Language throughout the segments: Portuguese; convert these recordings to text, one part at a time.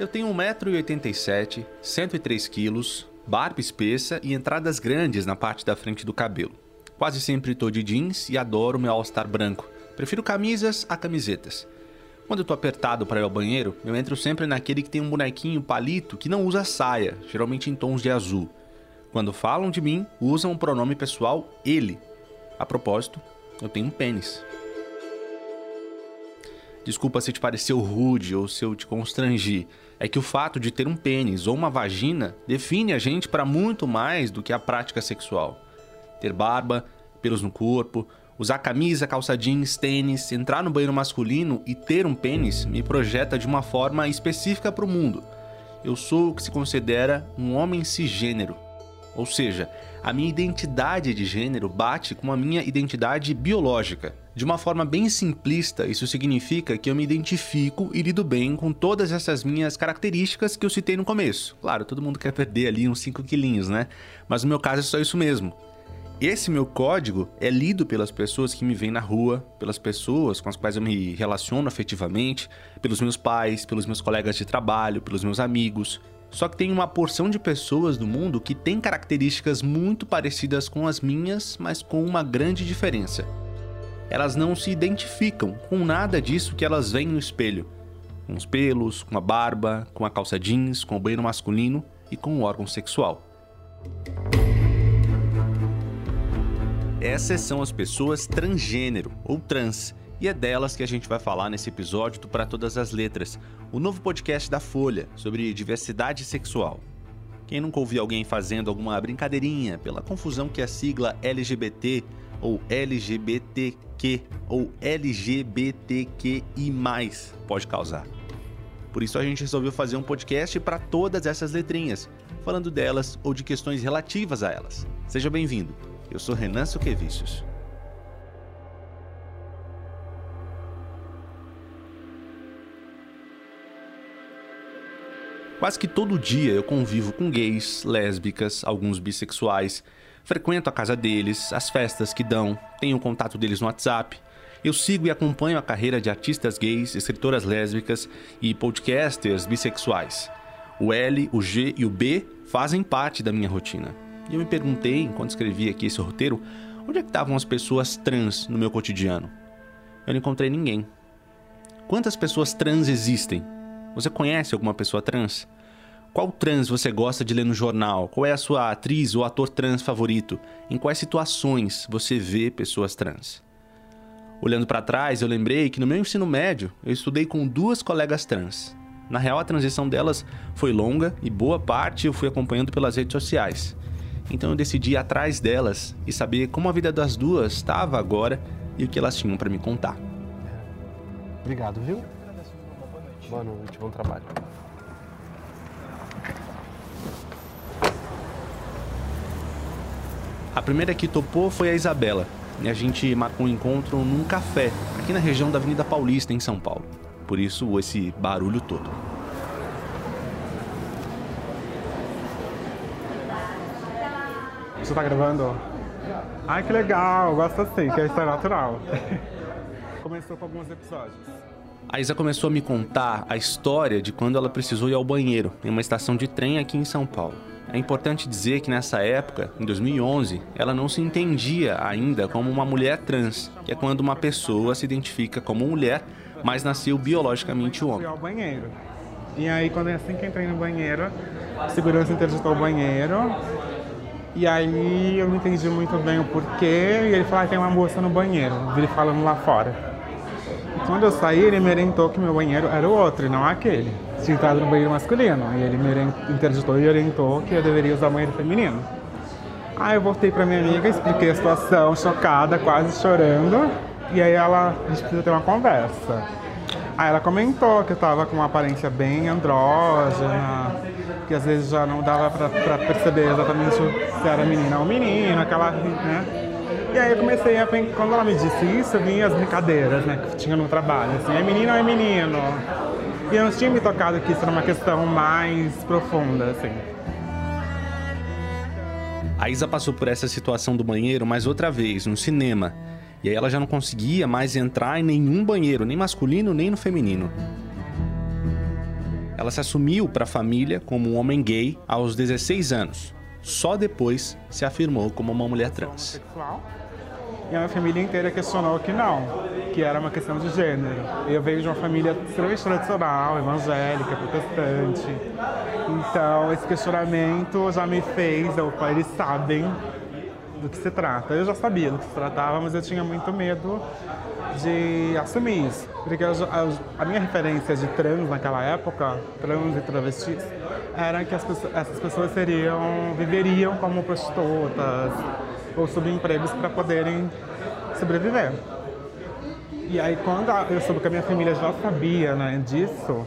Eu tenho 1,87m, 103 quilos, barba espessa e entradas grandes na parte da frente do cabelo. Quase sempre tô de jeans e adoro meu all-star branco. Prefiro camisas a camisetas. Quando eu tô apertado para ir ao banheiro, eu entro sempre naquele que tem um bonequinho palito que não usa saia, geralmente em tons de azul. Quando falam de mim, usam o pronome pessoal ele. A propósito, eu tenho um pênis. Desculpa se te pareceu rude ou se eu te constrangi. É que o fato de ter um pênis ou uma vagina define a gente para muito mais do que a prática sexual. Ter barba, pelos no corpo, usar camisa, calça jeans, tênis, entrar no banheiro masculino e ter um pênis me projeta de uma forma específica para o mundo. Eu sou o que se considera um homem cisgênero. Ou seja, a minha identidade de gênero bate com a minha identidade biológica. De uma forma bem simplista, isso significa que eu me identifico e lido bem com todas essas minhas características que eu citei no começo. Claro, todo mundo quer perder ali uns 5 quilinhos, né? Mas no meu caso é só isso mesmo. Esse meu código é lido pelas pessoas que me veem na rua, pelas pessoas com as quais eu me relaciono afetivamente, pelos meus pais, pelos meus colegas de trabalho, pelos meus amigos. Só que tem uma porção de pessoas no mundo que tem características muito parecidas com as minhas, mas com uma grande diferença. Elas não se identificam com nada disso que elas veem no espelho. Com os pelos, com a barba, com a calça jeans, com o banheiro masculino e com o órgão sexual. Essas são as pessoas transgênero ou trans, e é delas que a gente vai falar nesse episódio do Para Todas as Letras, o novo podcast da Folha sobre diversidade sexual. Quem nunca ouviu alguém fazendo alguma brincadeirinha pela confusão que a sigla LGBT ou LGBTQ ou LGBTQI pode causar? Por isso a gente resolveu fazer um podcast para todas essas letrinhas, falando delas ou de questões relativas a elas. Seja bem-vindo. Eu sou Renan Suquevicius. Quase que todo dia eu convivo com gays, lésbicas, alguns bissexuais, frequento a casa deles, as festas que dão, tenho o contato deles no WhatsApp. Eu sigo e acompanho a carreira de artistas gays, escritoras lésbicas e podcasters bissexuais. O L, o G e o B fazem parte da minha rotina. E eu me perguntei, enquanto escrevi aqui esse roteiro, onde é que estavam as pessoas trans no meu cotidiano? Eu não encontrei ninguém. Quantas pessoas trans existem? Você conhece alguma pessoa trans? Qual trans você gosta de ler no jornal? Qual é a sua atriz ou ator trans favorito? Em quais situações você vê pessoas trans? Olhando para trás, eu lembrei que no meu ensino médio eu estudei com duas colegas trans. Na real, a transição delas foi longa e boa parte eu fui acompanhando pelas redes sociais. Então eu decidi ir atrás delas e saber como a vida das duas estava agora e o que elas tinham para me contar. Obrigado, viu? Boa noite, bom trabalho. A primeira que topou foi a Isabela. E a gente marcou um encontro num café, aqui na região da Avenida Paulista, em São Paulo. Por isso, esse barulho todo. Você tá gravando? Ai, que legal, gosto assim, que é história natural. Começou com alguns episódios. A Isa começou a me contar a história de quando ela precisou ir ao banheiro em uma estação de trem aqui em São Paulo. É importante dizer que nessa época, em 2011, ela não se entendia ainda como uma mulher trans, que é quando uma pessoa se identifica como mulher, mas nasceu biologicamente homem. Ao banheiro. E aí, quando é assim que entrei no banheiro, a segurança interditou o banheiro. E aí eu não entendi muito bem o porquê. E ele falou: ah, tem uma moça no banheiro. Ele falando lá fora. Quando eu saí, ele me orientou que meu banheiro era o outro, e não aquele. Entrado no banheiro masculino. E ele me interditou e orientou que eu deveria usar o banheiro feminino. Aí eu voltei pra minha amiga, expliquei a situação, chocada, quase chorando. E aí ela, a gente precisa ter uma conversa. Aí ela comentou que eu tava com uma aparência bem andrógena, que às vezes já não dava pra, pra perceber exatamente se era menina ou menino, aquela, né? E aí eu comecei a quando ela me disse isso, vinha as brincadeiras, né, que tinha no trabalho, assim, é menino ou é menino? E eu não tinha me tocado que isso era uma questão mais profunda, assim. A Isa passou por essa situação do banheiro mais outra vez, no cinema. E aí ela já não conseguia mais entrar em nenhum banheiro, nem masculino nem no feminino. Ela se assumiu para a família como um homem gay aos 16 anos. Só depois se afirmou como uma mulher trans. E a minha família inteira questionou que não, que era uma questão de gênero. Eu venho de uma família extremamente tradicional, evangélica, protestante. Então, esse questionamento já me fez, eu, eles sabem do que se trata. Eu já sabia do que se tratava, mas eu tinha muito medo de assumir isso. Porque a, a, a minha referência de trans naquela época, trans e travestis, era que pessoas, essas pessoas seriam, viveriam como prostitutas ou subempregos para poderem sobreviver. E aí quando eu soube que a minha família já sabia né, disso,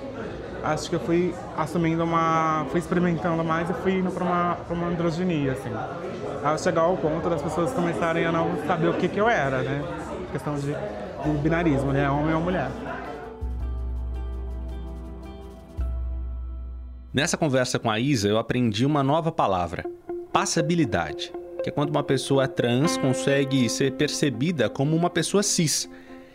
acho que eu fui assumindo uma. fui experimentando mais e fui indo para uma, pra uma androginia, assim. Ao chegar ao ponto das pessoas começarem a não saber o que, que eu era, né? Questão de, de binarismo, né? Homem ou mulher. Nessa conversa com a Isa, eu aprendi uma nova palavra: passabilidade. Que é quando uma pessoa trans consegue ser percebida como uma pessoa cis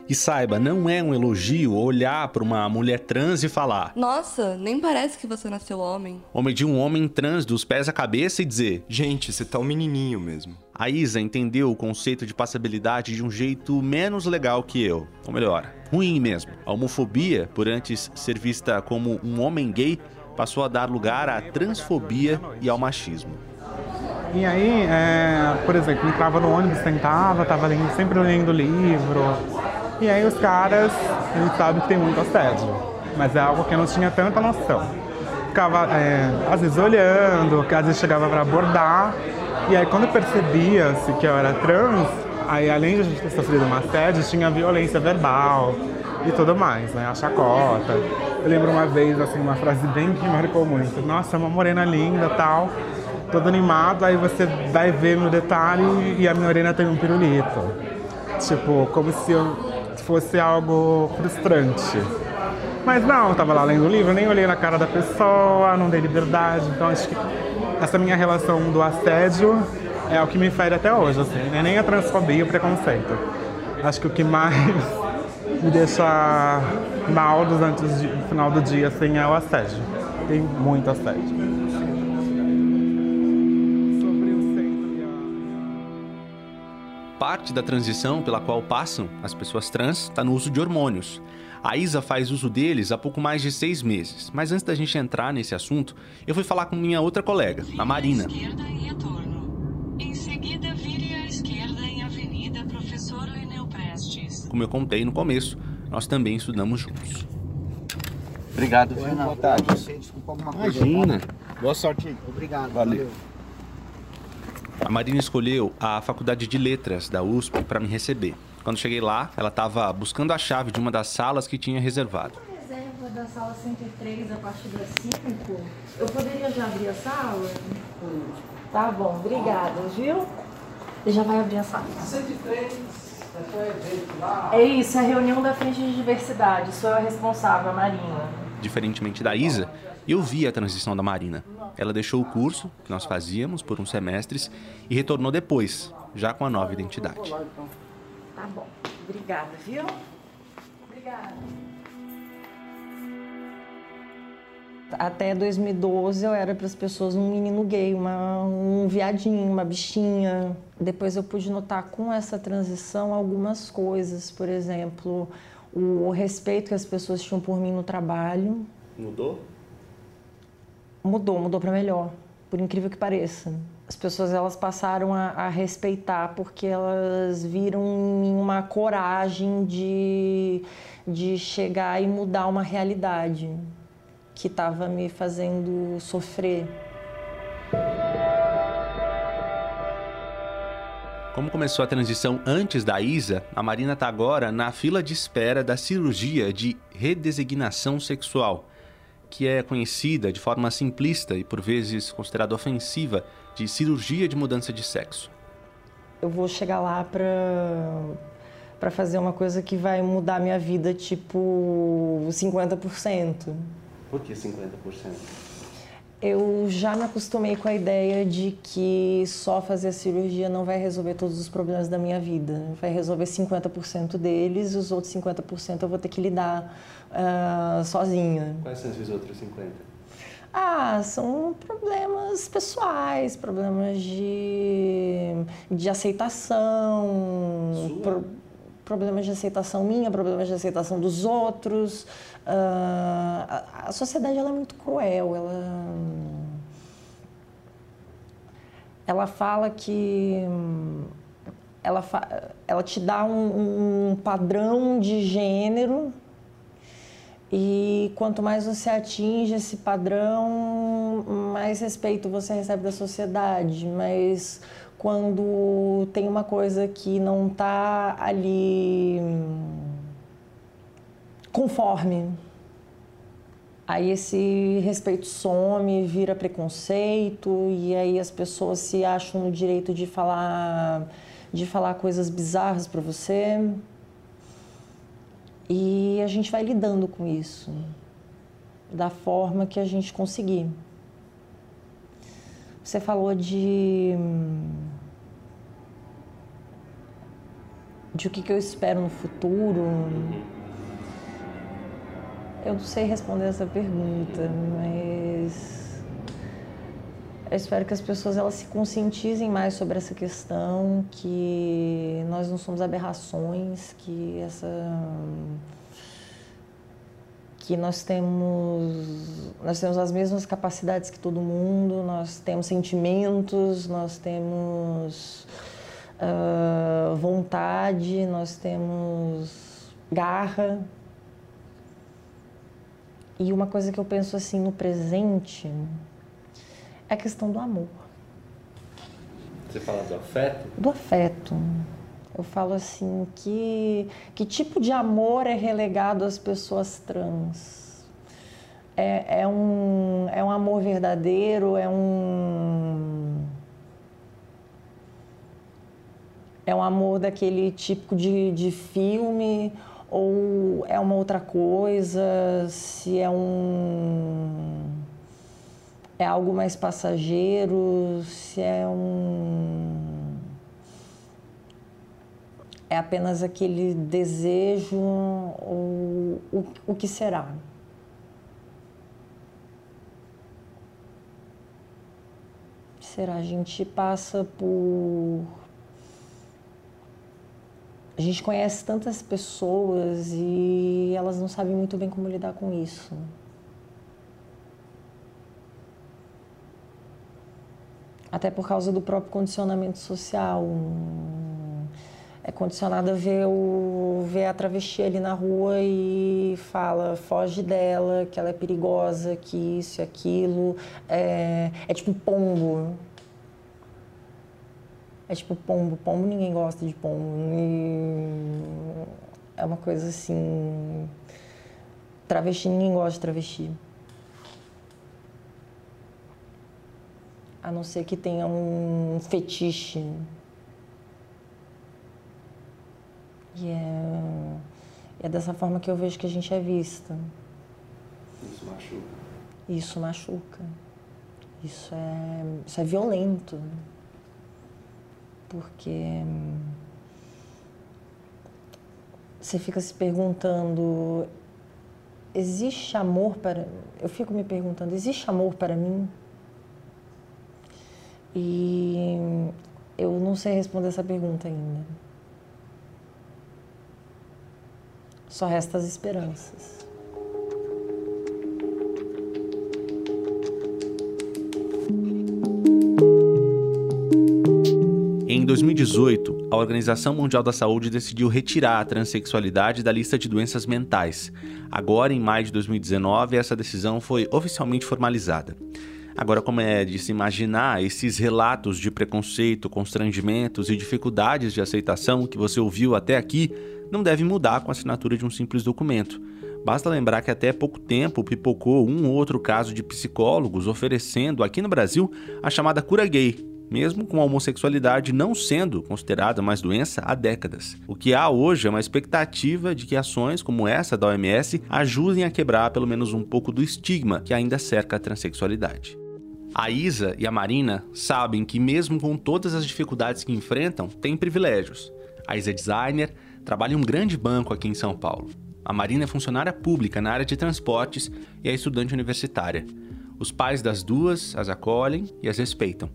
e saiba, não é um elogio olhar para uma mulher trans e falar: Nossa, nem parece que você nasceu homem. Ou medir um homem trans dos pés à cabeça e dizer: Gente, você tá um menininho mesmo. A Isa entendeu o conceito de passabilidade de um jeito menos legal que eu. Ou melhor, ruim mesmo. A homofobia, por antes ser vista como um homem gay, passou a dar lugar à transfobia e ao machismo. E aí, é, por exemplo, entrava no ônibus, sentava, estava lendo, sempre lendo livro, e aí os caras, a gente sabe que tem muito assédio, mas é algo que eu não tinha tanta noção. Ficava, é, às vezes, olhando, às vezes chegava para abordar, e aí quando percebia-se que eu era trans, aí além de a gente ter sofrido uma assédio, tinha violência verbal e tudo mais, né? A chacota. Eu lembro uma vez, assim, uma frase bem que marcou muito. Nossa, é uma morena linda tal, todo animado, aí você vai ver no detalhe e a minha morena tem um pirulito. Tipo, como se eu fosse algo frustrante. Mas não, eu tava lá lendo o livro, nem olhei na cara da pessoa, não dei liberdade. Então acho que essa minha relação do assédio é o que me fere até hoje, assim, né? nem a transfobia e o preconceito. Acho que o que mais me deixa mal durante o final do dia assim, é o assédio. Tem muito assédio. Parte da transição pela qual passam as pessoas trans está no uso de hormônios. A Isa faz uso deles há pouco mais de seis meses. Mas antes da gente entrar nesse assunto, eu fui falar com minha outra colega, a Marina. Como eu contei no começo, nós também estudamos juntos. Obrigado. Boa tarde. Imagina. Boa sorte. Obrigado. Valeu. valeu. A Marina escolheu a Faculdade de Letras da USP para me receber. Quando cheguei lá, ela estava buscando a chave de uma das salas que tinha reservado. Reserva da sala 103 a partir das 5. Eu poderia já abrir a sala? Tá bom, obrigada, viu? Você já vai abrir a sala. 103, é isso, é a reunião da frente de diversidade. Sou a responsável, a Marina. Diferentemente da Isa, eu vi a transição da Marina. Ela deixou o curso que nós fazíamos por uns semestres e retornou depois, já com a nova identidade. Tá bom. Obrigada, viu? Obrigada. Até 2012 eu era para as pessoas um menino gay, uma, um viadinho, uma bichinha. Depois eu pude notar com essa transição algumas coisas, por exemplo, o respeito que as pessoas tinham por mim no trabalho. Mudou? Mudou, mudou para melhor, por incrível que pareça. As pessoas elas passaram a, a, respeitar porque elas viram uma coragem de, de chegar e mudar uma realidade que estava me fazendo sofrer. Como começou a transição antes da Isa, a Marina está agora na fila de espera da cirurgia de redesignação sexual que é conhecida de forma simplista e por vezes considerada ofensiva de cirurgia de mudança de sexo. Eu vou chegar lá para para fazer uma coisa que vai mudar minha vida tipo 50%. Por que 50%? Eu já me acostumei com a ideia de que só fazer a cirurgia não vai resolver todos os problemas da minha vida. Vai resolver 50% deles, os outros 50% eu vou ter que lidar uh, sozinha. Quais são esses outros 50%? Ah, são problemas pessoais, problemas de, de aceitação, pro, problemas de aceitação minha, problemas de aceitação dos outros. Uh, a, sociedade ela é muito cruel, ela, ela fala que ela, ela te dá um, um padrão de gênero e quanto mais você atinge esse padrão, mais respeito você recebe da sociedade. Mas quando tem uma coisa que não está ali conforme, aí esse respeito some, vira preconceito e aí as pessoas se acham no direito de falar de falar coisas bizarras para você. E a gente vai lidando com isso da forma que a gente conseguir. Você falou de de o que, eu espero no futuro. Eu não sei responder essa pergunta, mas eu espero que as pessoas elas se conscientizem mais sobre essa questão, que nós não somos aberrações, que essa que nós temos nós temos as mesmas capacidades que todo mundo, nós temos sentimentos, nós temos uh, vontade, nós temos garra. E uma coisa que eu penso assim no presente, é a questão do amor. Você fala do afeto? Do afeto. Eu falo assim, que, que tipo de amor é relegado às pessoas trans? É, é, um, é um amor verdadeiro? É um. É um amor daquele tipo de, de filme? Ou é uma outra coisa? Se é um é algo mais passageiro, se é um. É apenas aquele desejo ou o, o que será? Será? A gente passa por. A gente conhece tantas pessoas e elas não sabem muito bem como lidar com isso. até por causa do próprio condicionamento social. É condicionado a ver, o, ver a travesti ali na rua e fala, foge dela, que ela é perigosa, que isso e aquilo. É, é tipo pombo. É tipo pombo. Pombo ninguém gosta de pombo. E é uma coisa assim. Travesti ninguém gosta de travesti. a não ser que tenha um fetiche. E é, é dessa forma que eu vejo que a gente é vista. Isso machuca. Isso machuca. Isso é, isso é violento. Porque você fica se perguntando: existe amor para. Eu fico me perguntando: existe amor para mim? E eu não sei responder essa pergunta ainda. Só resta as esperanças. 2018, a Organização Mundial da Saúde decidiu retirar a transexualidade da lista de doenças mentais. Agora, em maio de 2019, essa decisão foi oficialmente formalizada. Agora, como é de se imaginar, esses relatos de preconceito, constrangimentos e dificuldades de aceitação que você ouviu até aqui não devem mudar com a assinatura de um simples documento. Basta lembrar que até pouco tempo pipocou um ou outro caso de psicólogos oferecendo aqui no Brasil a chamada cura gay, mesmo com a homossexualidade não sendo considerada mais doença há décadas. O que há hoje é uma expectativa de que ações como essa da OMS ajudem a quebrar pelo menos um pouco do estigma que ainda cerca a transexualidade. A Isa e a Marina sabem que, mesmo com todas as dificuldades que enfrentam, têm privilégios. A Isa é designer, trabalha em um grande banco aqui em São Paulo. A Marina é funcionária pública na área de transportes e é estudante universitária. Os pais das duas as acolhem e as respeitam.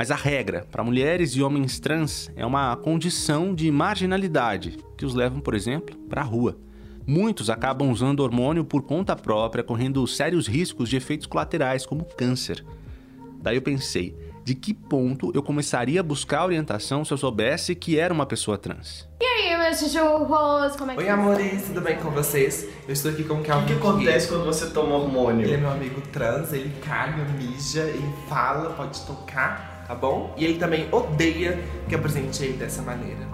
Mas a regra para mulheres e homens trans é uma condição de marginalidade que os levam, por exemplo, para a rua. Muitos acabam usando hormônio por conta própria, correndo sérios riscos de efeitos colaterais, como câncer. Daí eu pensei, de que ponto eu começaria a buscar orientação se eu soubesse que era uma pessoa trans? E aí, meus cachorros, como é que Oi, amores, tudo bem com vocês? Eu estou aqui com o Calvin. O que acontece quando você toma hormônio? Ele é meu amigo trans, ele caga, mija, ele fala, pode tocar, tá bom? E ele também odeia que apresente ele dessa maneira.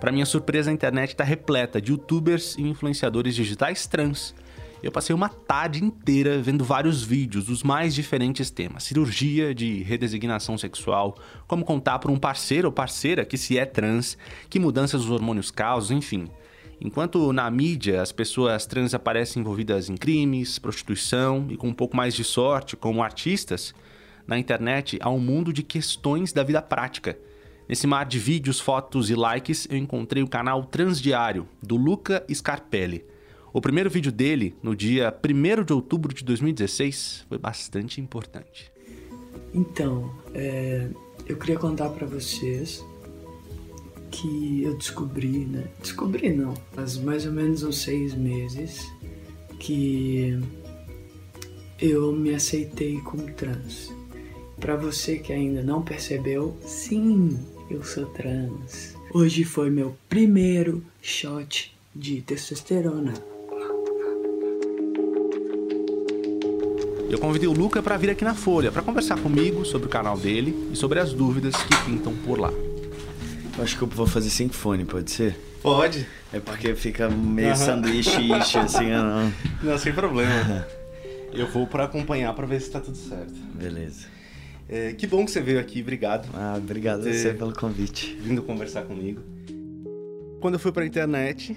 Para minha surpresa, a internet está repleta de youtubers e influenciadores digitais trans. Eu passei uma tarde inteira vendo vários vídeos dos mais diferentes temas: cirurgia de redesignação sexual, como contar para um parceiro ou parceira que se é trans, que mudanças dos hormônios causam, enfim. Enquanto na mídia as pessoas trans aparecem envolvidas em crimes, prostituição e com um pouco mais de sorte como artistas, na internet há um mundo de questões da vida prática. Nesse mar de vídeos, fotos e likes, eu encontrei o canal Transdiário, do Luca Scarpelli. O primeiro vídeo dele, no dia 1 de outubro de 2016, foi bastante importante. Então, é, eu queria contar para vocês que eu descobri, né? Descobri não, faz mais ou menos uns seis meses que eu me aceitei como trans. Para você que ainda não percebeu, sim, eu sou trans. Hoje foi meu primeiro shot de testosterona. Eu convidei o Luca para vir aqui na Folha para conversar comigo sobre o canal dele e sobre as dúvidas que pintam por lá. Eu acho que eu vou fazer sem fone, pode ser? Pode. É porque fica meio sanduíche assim, não. Não, sem problema. Eu vou para acompanhar para ver se tá tudo certo. Beleza. É, que bom que você veio aqui, obrigado. Ah, obrigado a Você- pelo convite. Vindo conversar comigo. Quando eu fui pra internet,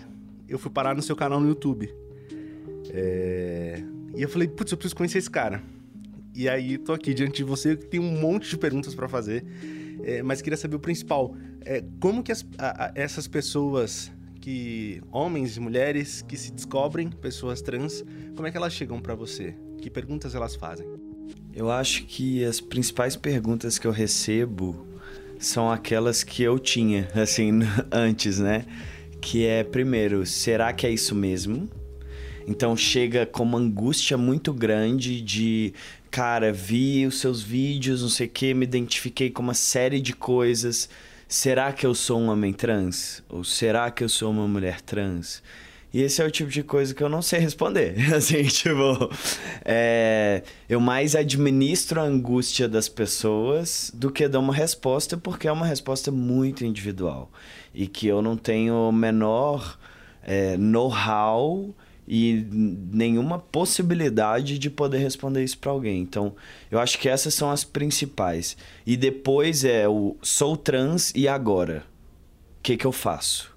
eu fui parar no seu canal no YouTube. É, E eu falei, putz, eu preciso conhecer esse cara. E aí, tô aqui diante de você, tem um monte de perguntas pra fazer, é, mas queria saber o principal. É, como que as- a- a- essas pessoas, que homens e mulheres que se descobrem pessoas trans, como é que elas chegam pra você? Que perguntas elas fazem? Eu acho que as principais perguntas que eu recebo são aquelas que eu tinha, assim, antes, né? Que é, primeiro, será que é isso mesmo? Então chega com uma angústia muito grande de, cara, vi os seus vídeos, não sei o que, me identifiquei com uma série de coisas. Será que eu sou um homem trans? Ou será que eu sou uma mulher trans? E esse é o tipo de coisa que eu não sei responder. Assim, tipo, é, eu mais administro a angústia das pessoas do que dou uma resposta, porque é uma resposta muito individual. E que eu não tenho o menor é, know-how e nenhuma possibilidade de poder responder isso para alguém. Então, eu acho que essas são as principais. E depois é o sou trans e agora? O que, que eu faço?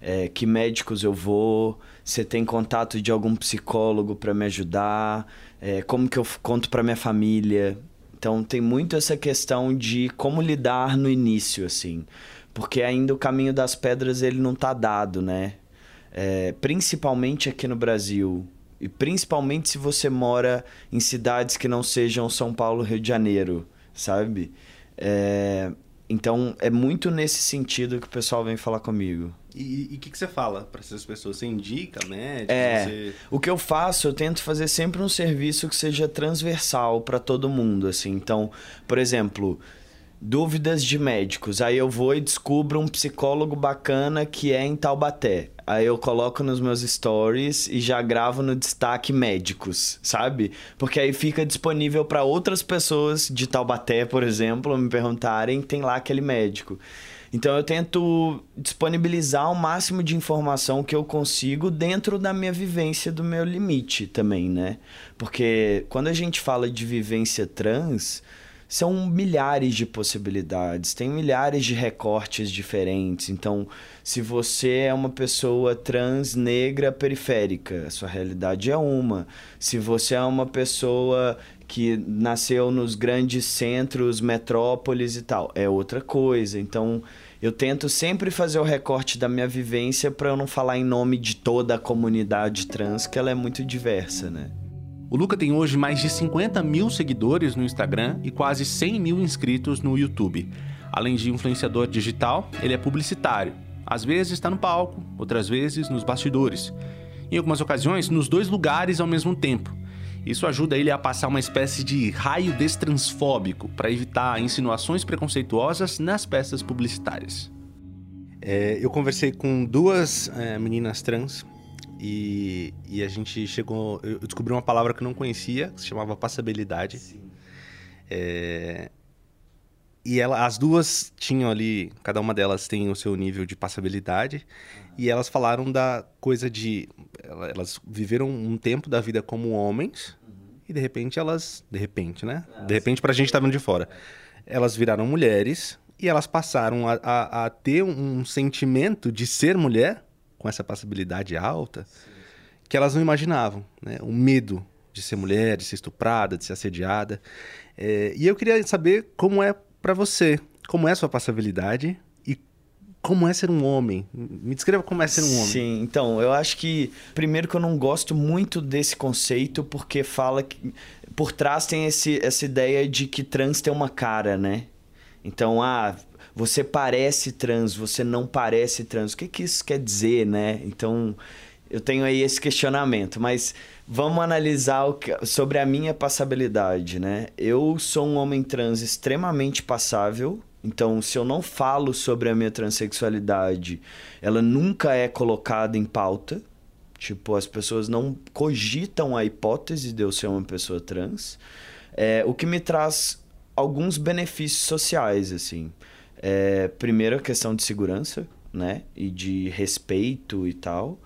É, que médicos eu vou? Você tem contato de algum psicólogo para me ajudar? É, como que eu conto para minha família? Então tem muito essa questão de como lidar no início, assim, porque ainda o caminho das pedras ele não tá dado, né? É, principalmente aqui no Brasil e principalmente se você mora em cidades que não sejam São Paulo, Rio de Janeiro, sabe? É, então é muito nesse sentido que o pessoal vem falar comigo. E o que, que você fala pra essas pessoas? Você indica médicos? É, Você... o que eu faço, eu tento fazer sempre um serviço que seja transversal para todo mundo, assim. Então, por exemplo, dúvidas de médicos. Aí eu vou e descubro um psicólogo bacana que é em Taubaté. Aí eu coloco nos meus stories e já gravo no destaque médicos, sabe? Porque aí fica disponível para outras pessoas de Taubaté, por exemplo, me perguntarem, tem lá aquele médico. Então eu tento disponibilizar o máximo de informação que eu consigo dentro da minha vivência, do meu limite também, né? Porque quando a gente fala de vivência trans, são milhares de possibilidades, tem milhares de recortes diferentes. Então, se você é uma pessoa trans negra periférica, a sua realidade é uma. Se você é uma pessoa que nasceu nos grandes centros, metrópoles e tal, é outra coisa. Então, eu tento sempre fazer o recorte da minha vivência para eu não falar em nome de toda a comunidade trans, que ela é muito diversa, né? O Luca tem hoje mais de 50 mil seguidores no Instagram e quase 100 mil inscritos no YouTube. Além de influenciador digital, ele é publicitário. Às vezes está no palco, outras vezes nos bastidores. Em algumas ocasiões, nos dois lugares ao mesmo tempo. Isso ajuda ele a passar uma espécie de raio destransfóbico para evitar insinuações preconceituosas nas peças publicitárias. É, eu conversei com duas é, meninas trans e, e, a gente chegou. Eu descobri uma palavra que eu não conhecia, que se chamava passabilidade. É, e ela, as duas tinham ali, cada uma delas tem o seu nível de passabilidade, uhum. e elas falaram da coisa de. Elas viveram um tempo da vida como homens, uhum. e de repente elas. De repente, né? Ah, de repente, pra gente tá vendo de fora. Elas viraram mulheres e elas passaram a, a, a ter um sentimento de ser mulher, com essa passabilidade alta, sim. que elas não imaginavam, né? O medo de ser mulher, de ser estuprada, de ser assediada. É, e eu queria saber como é para você, como é a sua passabilidade e como é ser um homem? Me descreva como é ser um homem. Sim, então, eu acho que primeiro que eu não gosto muito desse conceito porque fala que por trás tem esse, essa ideia de que trans tem uma cara, né? Então, ah, você parece trans, você não parece trans. O que, que isso quer dizer, né? Então, eu tenho aí esse questionamento, mas vamos analisar que, sobre a minha passabilidade, né? Eu sou um homem trans extremamente passável, então se eu não falo sobre a minha transexualidade, ela nunca é colocada em pauta. Tipo, as pessoas não cogitam a hipótese de eu ser uma pessoa trans. É, o que me traz alguns benefícios sociais, assim. É, primeiro, a questão de segurança, né? E de respeito e tal.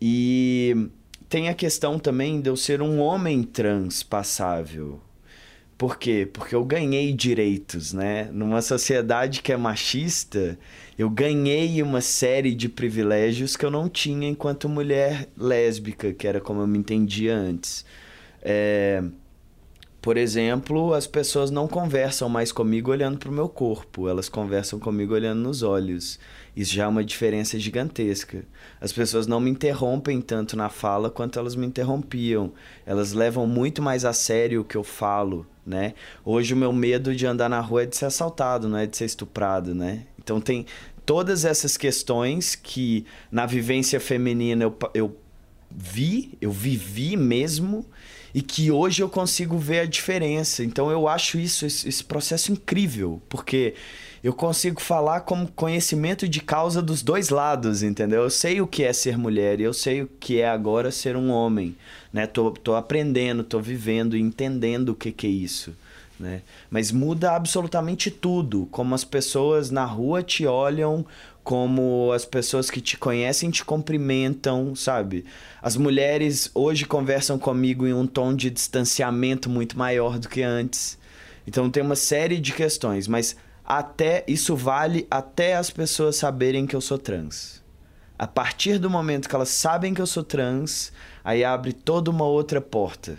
E tem a questão também de eu ser um homem trans passável. Por quê? Porque eu ganhei direitos, né? Numa sociedade que é machista, eu ganhei uma série de privilégios que eu não tinha enquanto mulher lésbica, que era como eu me entendia antes. É... Por exemplo, as pessoas não conversam mais comigo olhando para o meu corpo, elas conversam comigo olhando nos olhos. Isso já é uma diferença gigantesca. As pessoas não me interrompem tanto na fala quanto elas me interrompiam. Elas levam muito mais a sério o que eu falo, né? Hoje o meu medo de andar na rua é de ser assaltado, não é de ser estuprado, né? Então tem todas essas questões que na vivência feminina eu, eu vi, eu vivi mesmo e que hoje eu consigo ver a diferença. Então eu acho isso, esse, esse processo incrível, porque eu consigo falar com conhecimento de causa dos dois lados, entendeu? Eu sei o que é ser mulher e eu sei o que é agora ser um homem, né? Tô, tô aprendendo, tô vivendo entendendo o que, que é isso, né? Mas muda absolutamente tudo, como as pessoas na rua te olham, como as pessoas que te conhecem te cumprimentam, sabe? As mulheres hoje conversam comigo em um tom de distanciamento muito maior do que antes. Então tem uma série de questões, mas até isso vale até as pessoas saberem que eu sou trans. A partir do momento que elas sabem que eu sou trans, aí abre toda uma outra porta,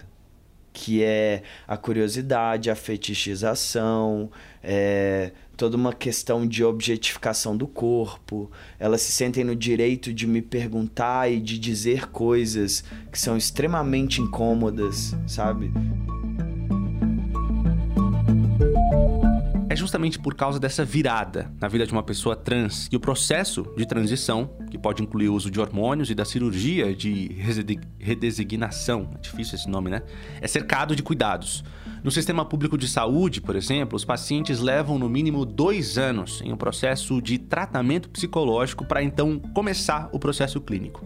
que é a curiosidade, a fetichização, é, toda uma questão de objetificação do corpo. Elas se sentem no direito de me perguntar e de dizer coisas que são extremamente incômodas, sabe? Justamente por causa dessa virada na vida de uma pessoa trans e o processo de transição, que pode incluir o uso de hormônios e da cirurgia de redesignação, é difícil esse nome, né? É cercado de cuidados. No sistema público de saúde, por exemplo, os pacientes levam no mínimo dois anos em um processo de tratamento psicológico para então começar o processo clínico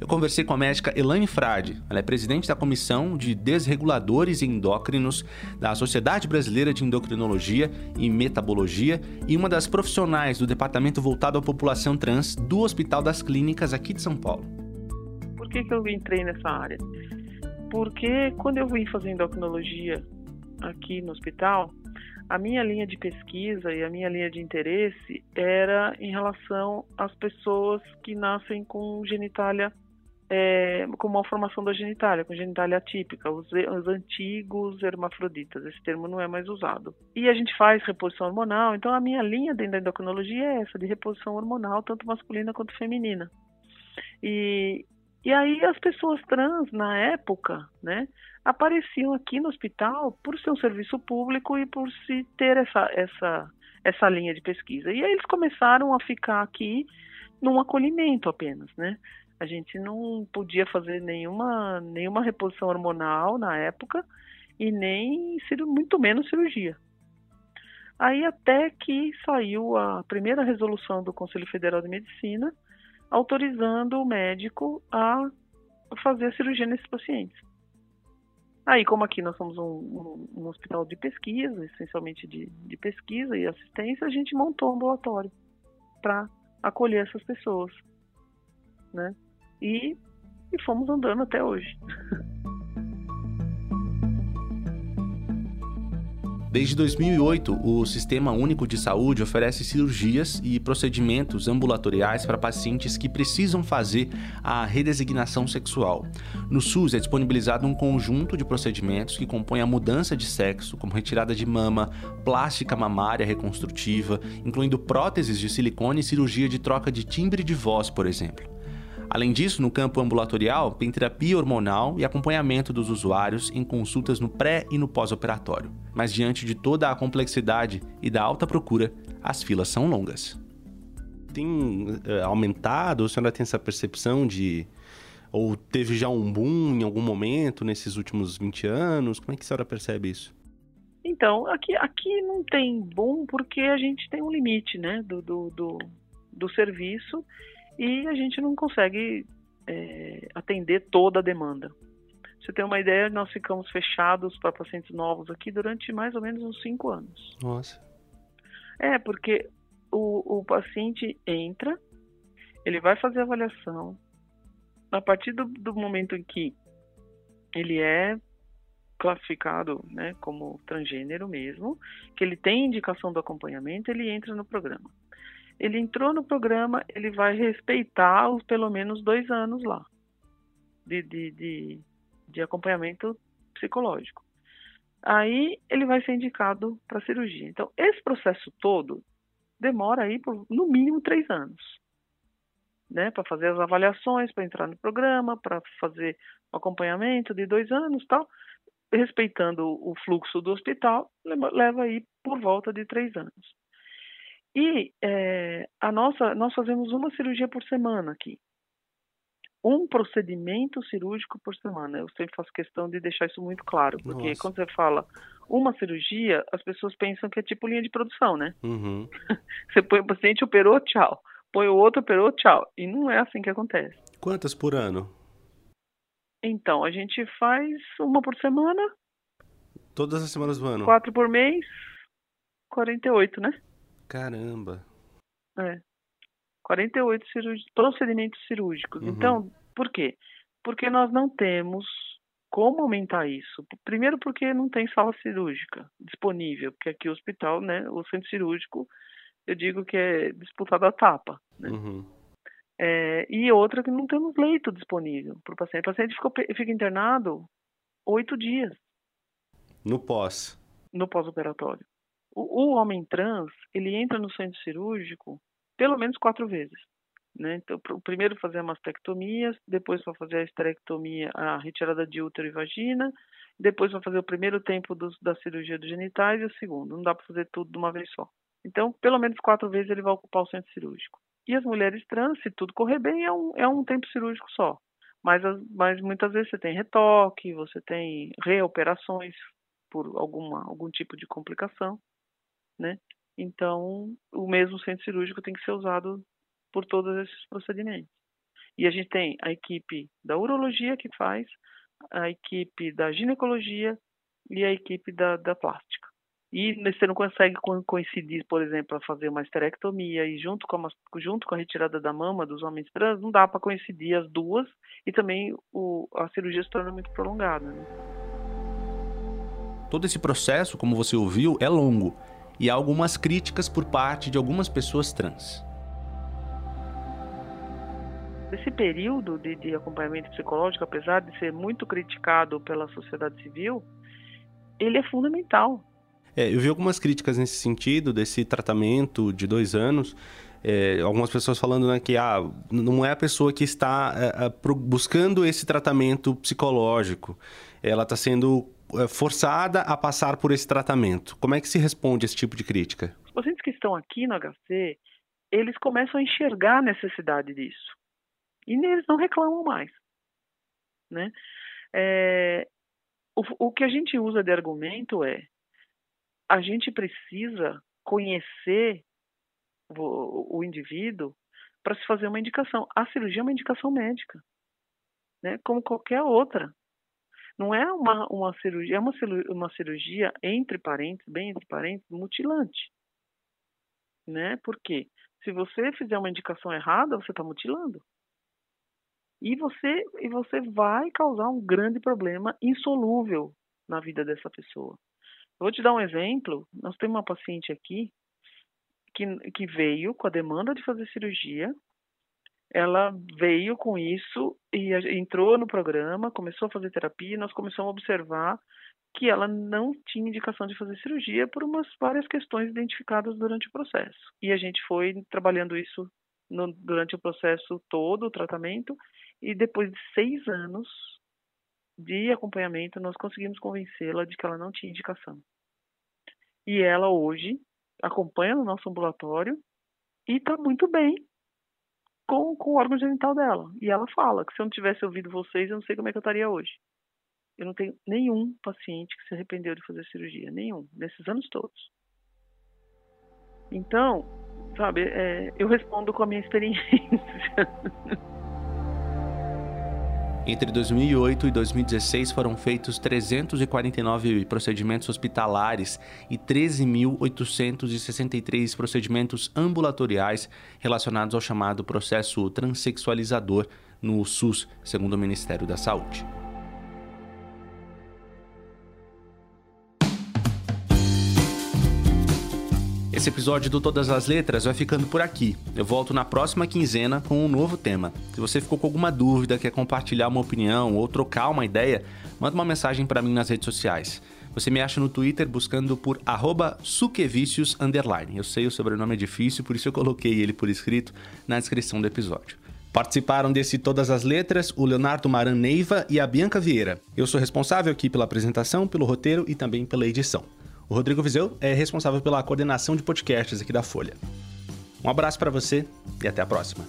eu conversei com a médica Elaine Frade. Ela é presidente da Comissão de Desreguladores Endócrinos da Sociedade Brasileira de Endocrinologia e Metabologia e uma das profissionais do departamento voltado à população trans do Hospital das Clínicas aqui de São Paulo. Por que, que eu entrei nessa área? Porque quando eu vim fazer endocrinologia aqui no hospital, a minha linha de pesquisa e a minha linha de interesse era em relação às pessoas que nascem com genitália é, com uma formação da genitália, com genitália atípica, os, os, antigos hermafroditas. Esse termo não é mais usado. E a gente faz reposição hormonal, então a minha linha dentro da endocrinologia é essa, de reposição hormonal, tanto masculina quanto feminina. E, e aí as pessoas trans, na época, né, apareciam aqui no hospital por ser um serviço público e por se ter essa, essa, essa linha de pesquisa. E aí eles começaram a ficar aqui num acolhimento apenas, né? A gente não podia fazer nenhuma, nenhuma reposição hormonal na época e nem muito menos cirurgia. Aí até que saiu a primeira resolução do Conselho Federal de Medicina autorizando o médico a fazer a cirurgia nesses pacientes. Aí, como aqui nós somos um, um, hospital de pesquisa, essencialmente de, de, pesquisa e assistência, a gente montou um ambulatório para acolher essas pessoas, né? E, e fomos andando até hoje. Desde 2008, o Sistema Único de Saúde oferece cirurgias e procedimentos ambulatoriais para pacientes que precisam fazer a redesignação sexual. No SUS é disponibilizado um conjunto de procedimentos que compõem a mudança de sexo, como retirada de mama, plástica mamária reconstrutiva, incluindo próteses de silicone e cirurgia de troca de timbre de voz, por exemplo. Além disso, no campo ambulatorial, tem terapia hormonal e acompanhamento dos usuários em consultas no pré e no pós-operatório. Mas diante de toda a complexidade e da alta procura, as filas são longas. Tem uh, aumentado? A senhora tem essa percepção de. Ou teve já um boom em algum momento nesses últimos 20 anos? Como é que a senhora percebe isso? Então, aqui, aqui não tem boom porque a gente tem um limite né, do, do, do, do serviço e a gente não consegue é, atender toda a demanda. você tem uma ideia, nós ficamos fechados para pacientes novos aqui durante mais ou menos uns cinco anos. Nossa. É, porque o, o paciente entra, ele vai fazer a avaliação, a partir do, do momento em que ele é classificado né, como transgênero mesmo, que ele tem indicação do acompanhamento, ele entra no programa ele entrou no programa, ele vai respeitar os pelo menos dois anos lá de, de, de, de acompanhamento psicológico. Aí ele vai ser indicado para cirurgia. Então, esse processo todo demora aí por no mínimo três anos. Né, para fazer as avaliações, para entrar no programa, para fazer o acompanhamento de dois anos tal, respeitando o fluxo do hospital, leva aí por volta de três anos. E é, a nossa, nós fazemos uma cirurgia por semana aqui. Um procedimento cirúrgico por semana. Eu sempre faço questão de deixar isso muito claro, porque Nossa. quando você fala uma cirurgia, as pessoas pensam que é tipo linha de produção, né? Uhum. você põe o paciente, operou, tchau. Põe o outro, operou, tchau. E não é assim que acontece. Quantas por ano? Então, a gente faz uma por semana. Todas as semanas do ano? Quatro por mês, 48, né? Caramba. É. 48 procedimentos cirúrgicos. Uhum. Então, por quê? Porque nós não temos como aumentar isso. Primeiro porque não tem sala cirúrgica disponível, porque aqui o hospital, né, o centro cirúrgico, eu digo que é disputado a tapa, né? Uhum. É, e outra que não temos leito disponível para o paciente. O paciente ficou, fica internado oito dias. No pós. No pós-operatório. O, o, homem trans, ele entra no centro cirúrgico pelo menos quatro vezes. Né? Então, primeiro fazer a mastectomia, depois vai fazer a esterectomia, a retirada de útero e vagina, depois vai fazer o primeiro tempo da cirurgia dos genitais e o segundo. Não dá para fazer tudo de uma vez só. Então, pelo menos quatro vezes ele vai ocupar o centro cirúrgico. E as mulheres trans, se tudo correr bem, é um, é um tempo cirúrgico só. Mas, mas muitas vezes você tem retoque, você tem reoperações por alguma, algum tipo de complicação né? Então, o mesmo centro cirúrgico tem que ser usado por todos esses procedimentos. E a gente tem a equipe da urologia que faz, a equipe da ginecologia e a equipe da, da plástica. E você não consegue coincidir, por exemplo, a fazer uma esterectomia e junto com a, junto com a retirada da mama dos homens trans, não dá para coincidir as duas e também o, a cirurgia se torna muito prolongada. Né? Todo esse processo, como você ouviu, é longo e há algumas críticas por parte de algumas pessoas trans. Esse período de, de, acompanhamento psicológico, apesar de ser muito criticado pela sociedade civil, ele é fundamental. É, eu vi algumas críticas nesse sentido, desse tratamento de dois anos. É, algumas pessoas falando né, que ah, não é a pessoa que está é, é buscando esse tratamento psicológico. Ela está sendo forçada a passar por esse tratamento. Como é que se responde a esse tipo de crítica? Os pacientes que estão aqui no HC, eles começam a enxergar a necessidade disso. E eles não reclamam mais. Né? É, o, o que a gente usa de argumento é a gente precisa conhecer o, o indivíduo para se fazer uma indicação. A cirurgia é uma indicação médica, né? como qualquer outra. Não é uma, uma cirurgia, é uma, uma cirurgia, entre parênteses, bem entre parênteses, mutilante. Né? Por quê? Se você fizer uma indicação errada, você está mutilando. E você, e você vai causar um grande problema insolúvel na vida dessa pessoa. Eu vou te dar um exemplo. Nós temos uma paciente aqui que, que veio com a demanda de fazer cirurgia ela veio com isso e entrou no programa, começou a fazer terapia e nós começamos a observar que ela não tinha indicação de fazer cirurgia por umas várias questões identificadas durante o processo. E a gente foi trabalhando isso no, durante o processo todo, o tratamento, e depois de seis anos de acompanhamento, nós conseguimos convencê-la de que ela não tinha indicação. E ela hoje acompanha no nosso ambulatório e está muito bem com, com o órgão genital dela. E ela fala que se eu não tivesse ouvido vocês, eu não sei como é que eu estaria hoje. Eu não tenho nenhum paciente que se arrependeu de fazer cirurgia, nenhum, nesses anos todos. Então, sabe, é, eu respondo com a minha experiência. Entre 2008 e 2016 foram feitos 349 procedimentos hospitalares e 13.863 procedimentos ambulatoriais relacionados ao chamado processo transexualizador no SUS, segundo o Ministério da Saúde. Esse episódio do Todas as Letras vai ficando por aqui. Eu volto na próxima quinzena com um novo tema. Se você ficou com alguma dúvida, quer compartilhar uma opinião ou trocar uma ideia, manda uma mensagem para mim nas redes sociais. Você me acha no Twitter buscando por suquevicius Eu sei o sobrenome é difícil, por isso eu coloquei ele por escrito na descrição do episódio. Participaram desse Todas as Letras o Leonardo Maran Neiva e a Bianca Vieira. Eu sou responsável aqui pela apresentação, pelo roteiro e também pela edição. O Rodrigo Vizeu é responsável pela coordenação de podcasts aqui da Folha. Um abraço para você e até a próxima.